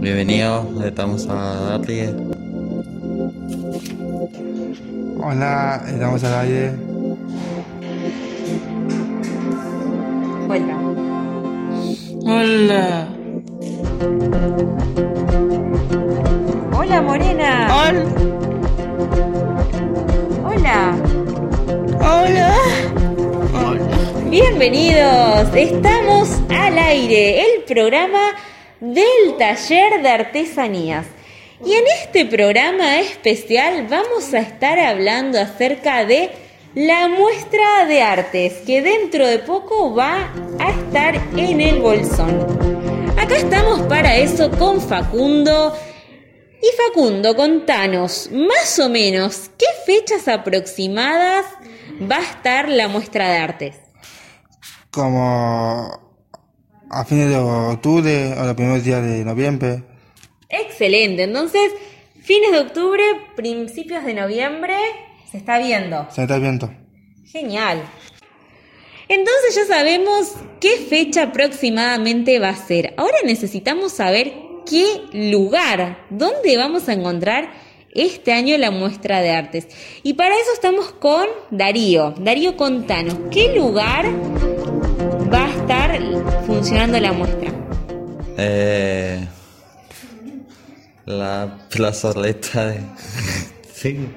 Bienvenidos, estamos a darle. Hola, estamos al aire. Vuelta. Hola. Hola, Morena. Hola. Hola. Hola. Hola. Bienvenidos. Estamos al aire, el programa del taller de artesanías. Y en este programa especial vamos a estar hablando acerca de la muestra de artes que dentro de poco va a estar en el bolsón. Acá estamos para eso con Facundo. Y Facundo, contanos más o menos qué fechas aproximadas va a estar la muestra de artes. Como a fines de octubre o los primeros días de noviembre. Excelente, entonces fines de octubre, principios de noviembre, se está viendo. Se está viendo. Genial. Entonces ya sabemos qué fecha aproximadamente va a ser. Ahora necesitamos saber qué lugar, dónde vamos a encontrar este año la muestra de artes. Y para eso estamos con Darío. Darío, contanos, ¿qué lugar estar funcionando la muestra? Eh, la plazoleta de. sí.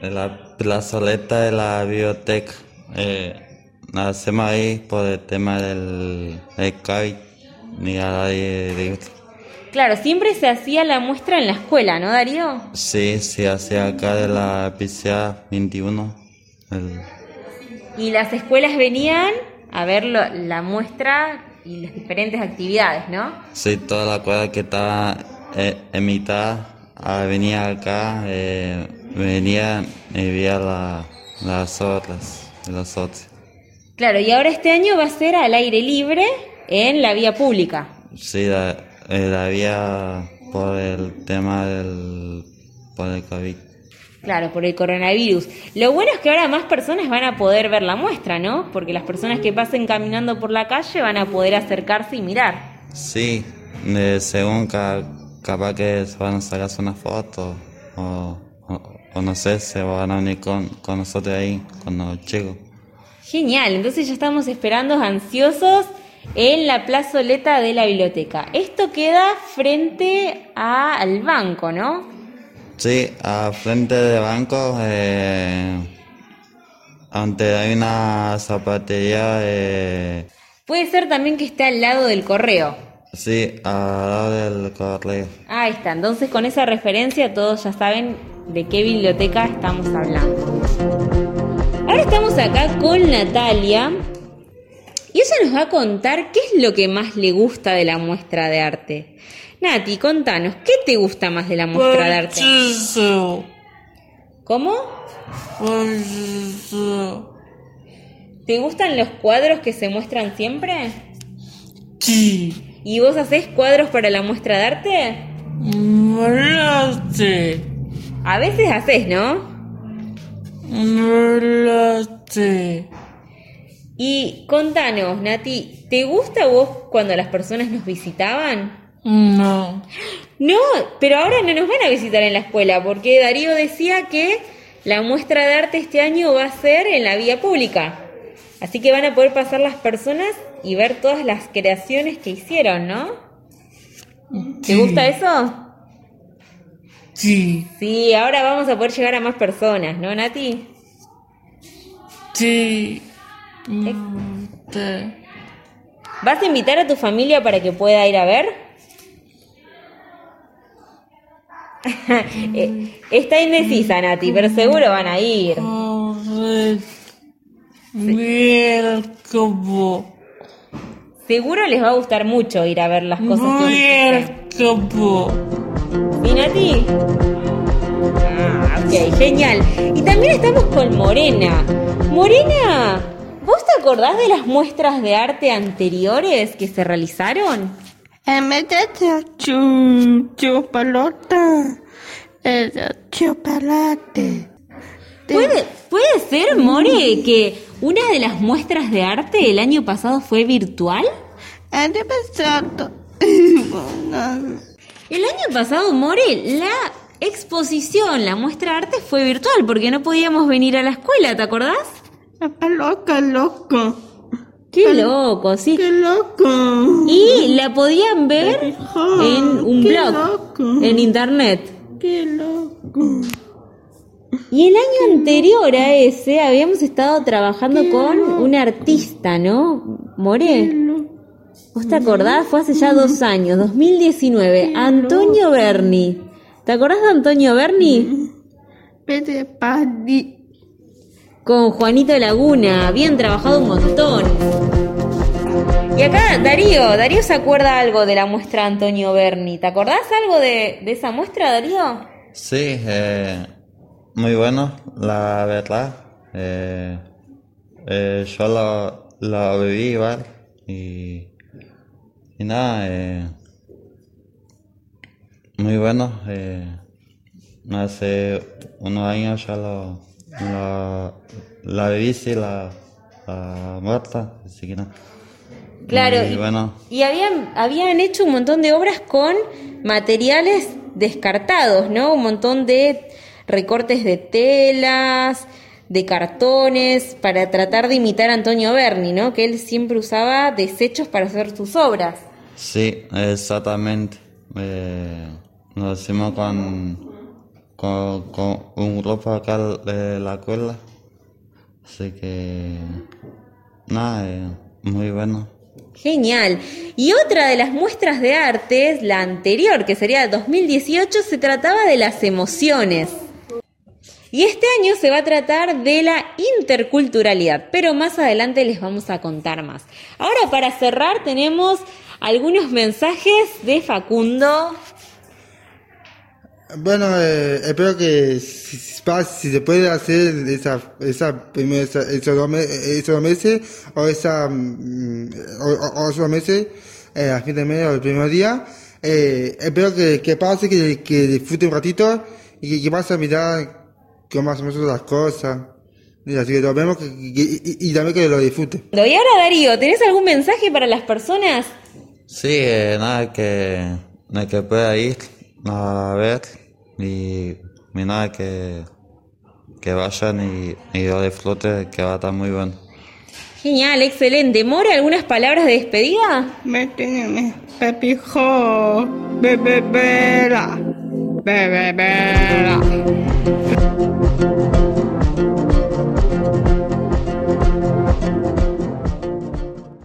La plazoleta de la biblioteca. Eh, la hacemos ahí por el tema del, del COVID. Ni a nadie le gusta. Claro, siempre se hacía la muestra en la escuela, ¿no, Darío? Sí, sí, hacia acá de la PCA 21. El- Y las escuelas venían a ver lo- la muestra y las diferentes actividades, ¿no? Sí, toda la cuadra que estaba eh, en mitad ah, venía acá, eh, venía y veía la- las otras, los otros. Claro, y ahora este año va a ser al aire libre en la vía pública. Sí, la, eh, la había por el tema del por el COVID. Claro, por el coronavirus. Lo bueno es que ahora más personas van a poder ver la muestra, ¿no? Porque las personas que pasen caminando por la calle van a poder acercarse y mirar. Sí, eh, según ca- capaz que se van a sacar una foto o, o, o no sé, se van a unir con, con nosotros ahí, con los chicos. Genial, entonces ya estamos esperando ansiosos en la plazoleta de la biblioteca. Esto queda frente a- al banco, ¿no? Sí, a frente de banco, eh, ante hay una zapatería, eh, Puede ser también que esté al lado del correo. sí, al lado del correo. Ahí está, entonces con esa referencia todos ya saben de qué biblioteca estamos hablando. Ahora estamos acá con Natalia y ella nos va a contar qué es lo que más le gusta de la muestra de arte. Nati, contanos, ¿qué te gusta más de la muestra de arte? ¿Cómo? ¿Te gustan los cuadros que se muestran siempre? Sí. ¿Y vos haces cuadros para la muestra de arte? A veces haces, ¿no? Y contanos, Nati, ¿te gusta vos cuando las personas nos visitaban? No. No, pero ahora no nos van a visitar en la escuela, porque Darío decía que la muestra de arte este año va a ser en la vía pública. Así que van a poder pasar las personas y ver todas las creaciones que hicieron, ¿no? ¿Te gusta eso? Sí. Sí, ahora vamos a poder llegar a más personas, ¿no, Nati? Sí. Te- ¿Vas a invitar a tu familia para que pueda ir a ver? Eh, Está indecisa, Nati, pero seguro van a ir. Como. Seguro les va a gustar mucho ir a ver las cosas que. ¿Y Nati? Ah, ok, genial. Y también estamos con Morena. Morena, ¿vos te acordás de las muestras de arte anteriores que se realizaron? Chupalota, chocolate. ¿Puede, puede ser, More, que una de las muestras de arte el año pasado fue virtual? El año pasado, More, la exposición, la muestra de arte fue virtual porque no podíamos venir a la escuela, ¿te acordás? Está loca, loco. Qué loco, sí. Qué loco. Y la podían ver en un qué blog, loco. en internet. Qué loco. Y el año anterior a ese habíamos estado trabajando con un artista, ¿no? More. ¿Vos te acordás? Fue hace ya dos años, 2019. Antonio Berni. ¿Te acordás de Antonio Berni? Vete Pani. Con Juanito Laguna. Habían trabajado un montón. Y acá Darío, Darío se acuerda algo de la muestra Antonio Berni. ¿Te acordás algo de, de esa muestra, Darío? Sí, eh, muy bueno, la verdad. Eh, eh, yo lo, lo viví igual y, y nada, eh, muy bueno. Eh, hace unos años ya lo, la la, la muerta, así que no. Claro, y, bueno. y habían, habían hecho un montón de obras con materiales descartados, ¿no? Un montón de recortes de telas, de cartones, para tratar de imitar a Antonio Berni, ¿no? Que él siempre usaba desechos para hacer sus obras. Sí, exactamente. Eh, lo hicimos con, con, con un grupo acá de la escuela. Así que, nada, eh, muy bueno. Genial. Y otra de las muestras de arte, la anterior, que sería 2018, se trataba de las emociones. Y este año se va a tratar de la interculturalidad, pero más adelante les vamos a contar más. Ahora para cerrar tenemos algunos mensajes de Facundo. Bueno, eh, espero que si, si se puede hacer esa, esa primera, esa- esos, dos me- esos dos meses o esa, mm, o, o- esos dos meses eh, a fin de mes o el primer día, eh, espero que, que pase, que, que disfrute un ratito y que, que pase a mirar cómo hacemos las cosas. Y así que lo vemos que- que- y, y también que lo disfrute. Y ahora Darío, ¿tenés algún mensaje para las personas? Sí, eh, nada, que, de que pueda ir a ver y, nada, que, que vayan y, y lo disfruten, que va a estar muy bueno. Genial, excelente. More, ¿algunas palabras de despedida? Méteme, pepijo, bebé, bebera, bebé, bebera.